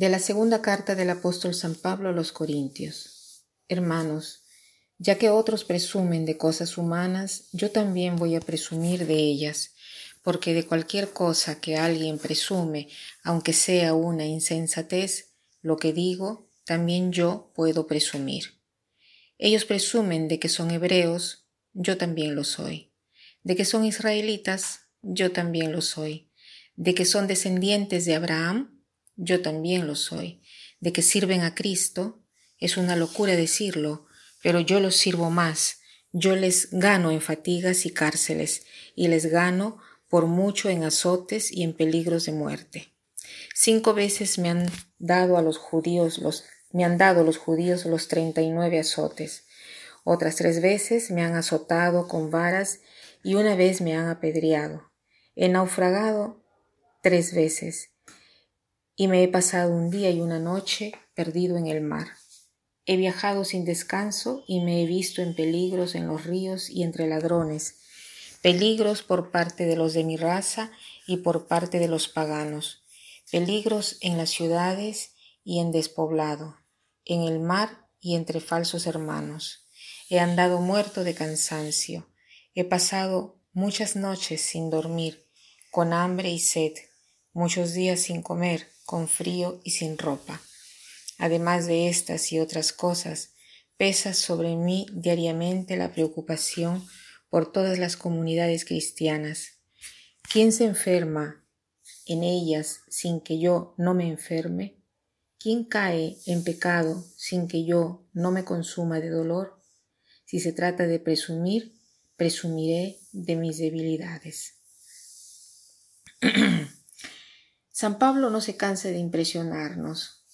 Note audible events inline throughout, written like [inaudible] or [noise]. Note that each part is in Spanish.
De la segunda carta del apóstol San Pablo a los Corintios. Hermanos, ya que otros presumen de cosas humanas, yo también voy a presumir de ellas, porque de cualquier cosa que alguien presume, aunque sea una insensatez, lo que digo, también yo puedo presumir. Ellos presumen de que son hebreos, yo también lo soy. De que son israelitas, yo también lo soy. De que son descendientes de Abraham, yo también lo soy, de que sirven a Cristo, es una locura decirlo, pero yo los sirvo más, yo les gano en fatigas y cárceles, y les gano por mucho en azotes y en peligros de muerte. Cinco veces me han dado a los judíos los me han dado los judíos los treinta y nueve azotes. Otras tres veces me han azotado con varas y una vez me han apedreado. He naufragado tres veces y me he pasado un día y una noche perdido en el mar. He viajado sin descanso y me he visto en peligros en los ríos y entre ladrones, peligros por parte de los de mi raza y por parte de los paganos, peligros en las ciudades y en despoblado, en el mar y entre falsos hermanos. He andado muerto de cansancio, he pasado muchas noches sin dormir, con hambre y sed, muchos días sin comer, con frío y sin ropa. Además de estas y otras cosas, pesa sobre mí diariamente la preocupación por todas las comunidades cristianas. ¿Quién se enferma en ellas sin que yo no me enferme? ¿Quién cae en pecado sin que yo no me consuma de dolor? Si se trata de presumir, presumiré de mis debilidades. [clears throat] San Pablo no se cansa de impresionarnos.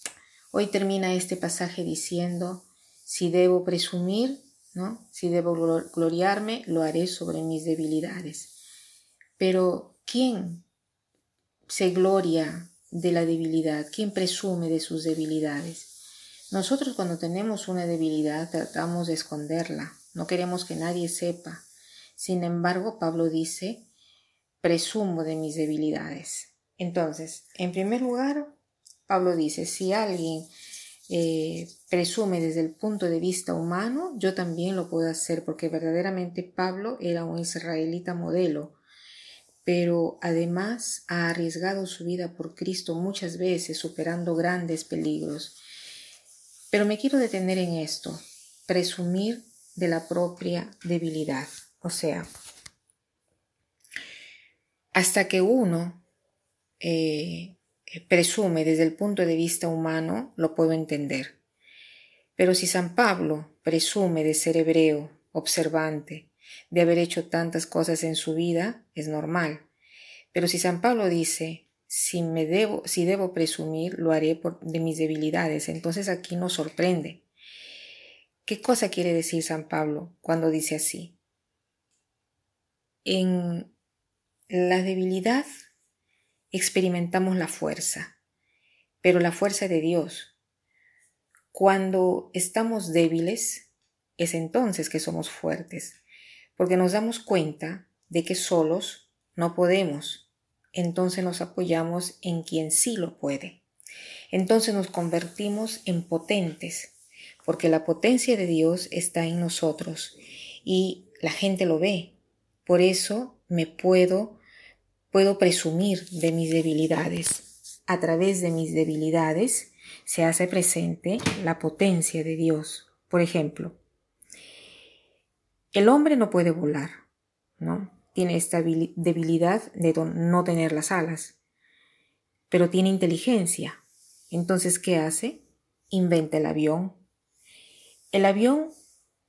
Hoy termina este pasaje diciendo, si debo presumir, ¿no? Si debo gloriarme, lo haré sobre mis debilidades. Pero ¿quién se gloria de la debilidad? ¿Quién presume de sus debilidades? Nosotros cuando tenemos una debilidad tratamos de esconderla, no queremos que nadie sepa. Sin embargo, Pablo dice, presumo de mis debilidades. Entonces, en primer lugar, Pablo dice, si alguien eh, presume desde el punto de vista humano, yo también lo puedo hacer, porque verdaderamente Pablo era un israelita modelo, pero además ha arriesgado su vida por Cristo muchas veces, superando grandes peligros. Pero me quiero detener en esto, presumir de la propia debilidad. O sea, hasta que uno eh, presume desde el punto de vista humano, lo puedo entender. Pero si San Pablo presume de ser hebreo, observante, de haber hecho tantas cosas en su vida, es normal. Pero si San Pablo dice, si me debo, si debo presumir, lo haré por, de mis debilidades, entonces aquí nos sorprende. ¿Qué cosa quiere decir San Pablo cuando dice así? En la debilidad experimentamos la fuerza, pero la fuerza de Dios. Cuando estamos débiles, es entonces que somos fuertes, porque nos damos cuenta de que solos no podemos. Entonces nos apoyamos en quien sí lo puede. Entonces nos convertimos en potentes, porque la potencia de Dios está en nosotros y la gente lo ve. Por eso me puedo puedo presumir de mis debilidades. A través de mis debilidades se hace presente la potencia de Dios. Por ejemplo, el hombre no puede volar, ¿no? Tiene esta debilidad de no tener las alas, pero tiene inteligencia. Entonces, ¿qué hace? Inventa el avión. El avión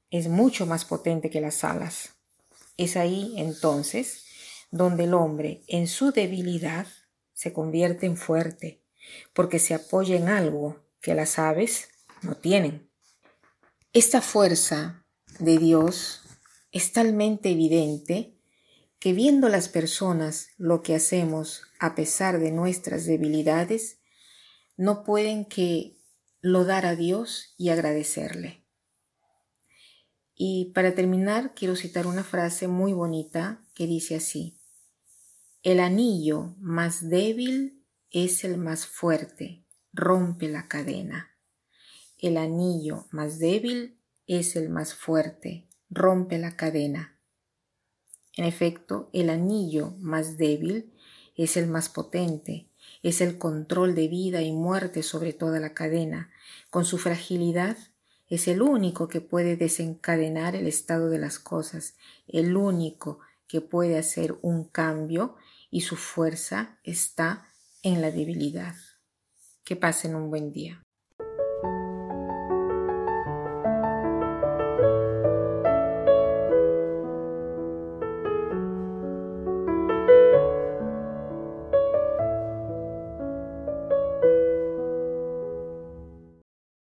es mucho más potente que las alas. Es ahí entonces donde el hombre en su debilidad se convierte en fuerte, porque se apoya en algo que las aves no tienen. Esta fuerza de Dios es talmente evidente que viendo las personas lo que hacemos a pesar de nuestras debilidades, no pueden que lodar a Dios y agradecerle. Y para terminar, quiero citar una frase muy bonita que dice así, el anillo más débil es el más fuerte, rompe la cadena. El anillo más débil es el más fuerte, rompe la cadena. En efecto, el anillo más débil es el más potente, es el control de vida y muerte sobre toda la cadena. Con su fragilidad es el único que puede desencadenar el estado de las cosas, el único que puede hacer un cambio y su fuerza está en la debilidad. Que pasen un buen día.